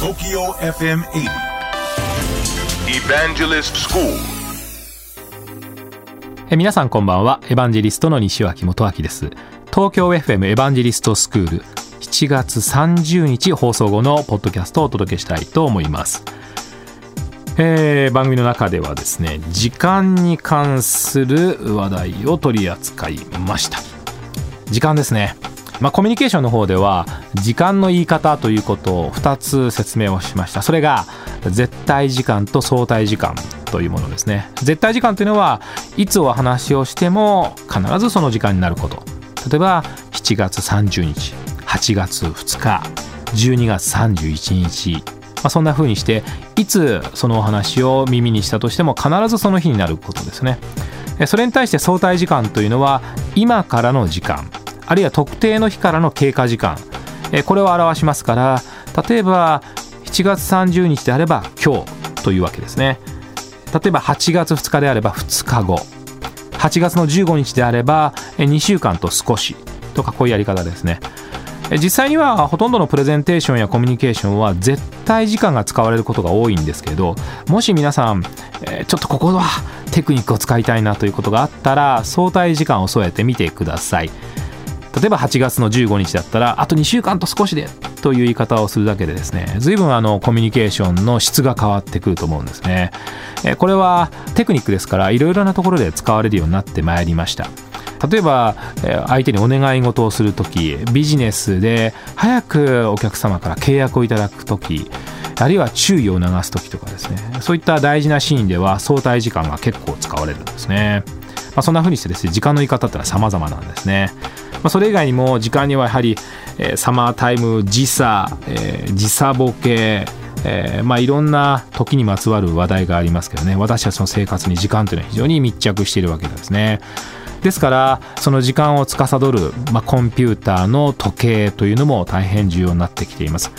TOKYO FM 80 Evangelist School. え皆さんこんばんは。エヴァンジェリストの西脇元明です。東京 FM エヴァンジェリストスクール7月30日放送後のポッドキャストをお届けしたいと思います、えー番組の中ではですね時間に関する話題を取り扱いました。時間ですねまあ、コミュニケーションの方では時間の言い方ということを2つ説明をしました。それが絶対時間と相対時間というものですね。絶対時間というのはいつお話をしても必ずその時間になること。例えば7月30日8月2日12月31日。まあ、そんな風にしていつそのお話を耳にしたとしても必ずその日になることですね。それに対して相対時間というのは今からの時間。あるいは特定の日からの経過時間。えこれを表しますから例えば7月30日であれば今日というわけですね。例えば8月2日であれば2日後。8月の15日であれば2週間と少し。とかこういうやり方ですね。実際にはほとんどのプレゼンテーションやコミュニケーションは絶対時間が使われることが多いんですけどもし皆さん、えちょっとここはテクニックを使いたいなということがあったら相対時間を添えてみてください。例えば8月の15日だったらあと2週間と少しでという言い方をするだけでですね随分あのコミュニケーションの質が変わってくると思うんですね。これはテクニックですからいろいろなところで使われるようになってまいりました。例えば相手にお願い事をする時ビジネスで早くお客様から契約をいただく時あるいは注意を促す時とかですね。そういった大事なシーンでは相対時間が結構使われるんですね、まあ、そんな風にしてですね時間の言い方ってのは様々なんですね。まあ、それ以外にも時間にはやはり、えーサマータイム時差、えー時差ボケえーまあ、いろんな時にまつわる話題がありますけどね。私たちの生活に時間というのは非常に密着しているわけですね。ですからその時間を司る、まあ、コンピューターの時計というのも大変重要になってきています。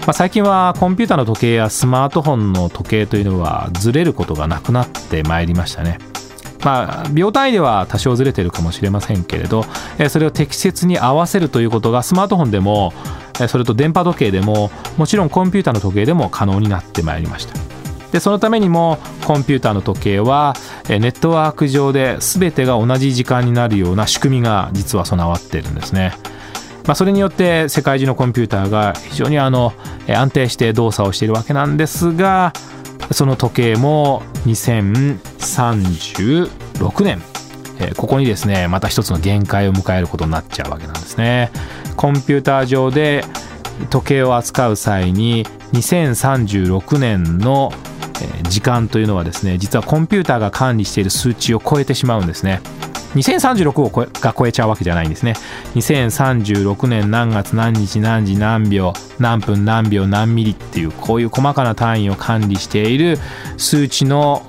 まあ、最近はコンピューターの時計やスマートフォンの時計というのはずれることがなくなってまいりましたね。まあ、秒単位では多少ずれてるかもしれませんけれど、えそれを適切に合わせるということがスマートフォンでも、えそれと電波時計でももちろんコンピューターの時計でも可能になってまいりました。でそのためにもコンピューターの時計はネットワーク上で全てが同じ時間になるような仕組みが実は備わっているんですね。まあ、それによって世界中のコンピューターが非常にあの安定して動作をしているわけなんですがその時計も36年。えーここにですねまた一つの限界を迎えることになっちゃうわけなんですね。コンピューター上で時計を扱う際に2036年の時間というのはですね実はコンピューターが管理している数値を超えてしまうんですね。2036を超えが超えちゃうわけじゃないんですね。2036年何月何日何時何秒何分何秒何ミリっていうこういう細かな単位を管理している数値の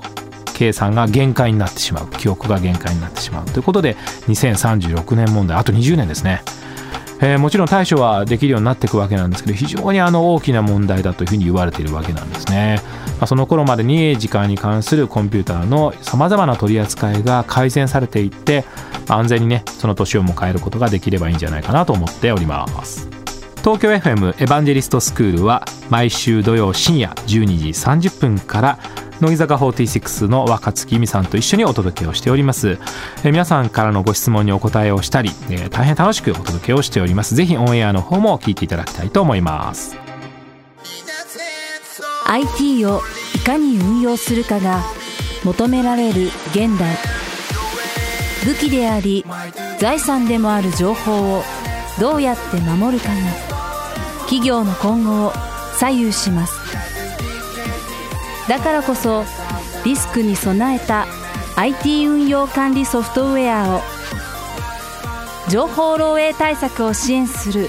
計算が限界になってしまう。記憶が限界になってしまう。ということで2036年問題あと20年ですね。えーもちろん対処はできるようになっていくわけなんですけど非常にあの大きな問題だというふうに言われているわけなんですね、まあ、その頃までに時間に関するコンピューターのさまざまな取り扱いが改善されていって安全にねその年を迎えることができればいいんじゃないかなと思っております。東京 FM エヴァンジェリストスクールは毎週土曜深夜12時30分から乃木坂46の若月由美さんと一緒にお届けをしております。え皆さんからのご質問にお答えをしたり、え大変楽しくお届けをしております。ぜひオンエアの方も聞いていただきたいと思います。IT をいかに運用するかが求められる現代。武器であり財産でもある情報をどうやって守るかが企業の今後を左右します。だからこそリスクに備えた IT 運用管理ソフトウェアを情報漏洩対策を支援する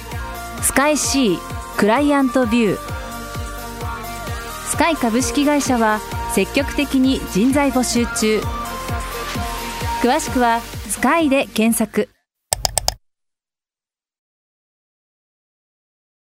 スカイ C クライアントビュースカイ株式会社は積極的に人材募集中。詳しくはスカイで検索。